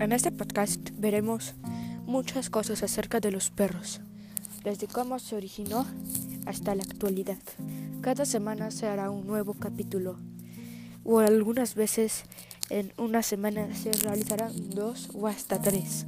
En este podcast veremos muchas cosas acerca de los perros, desde cómo se originó hasta la actualidad. Cada semana se hará un nuevo capítulo, o algunas veces en una semana se realizarán dos o hasta tres.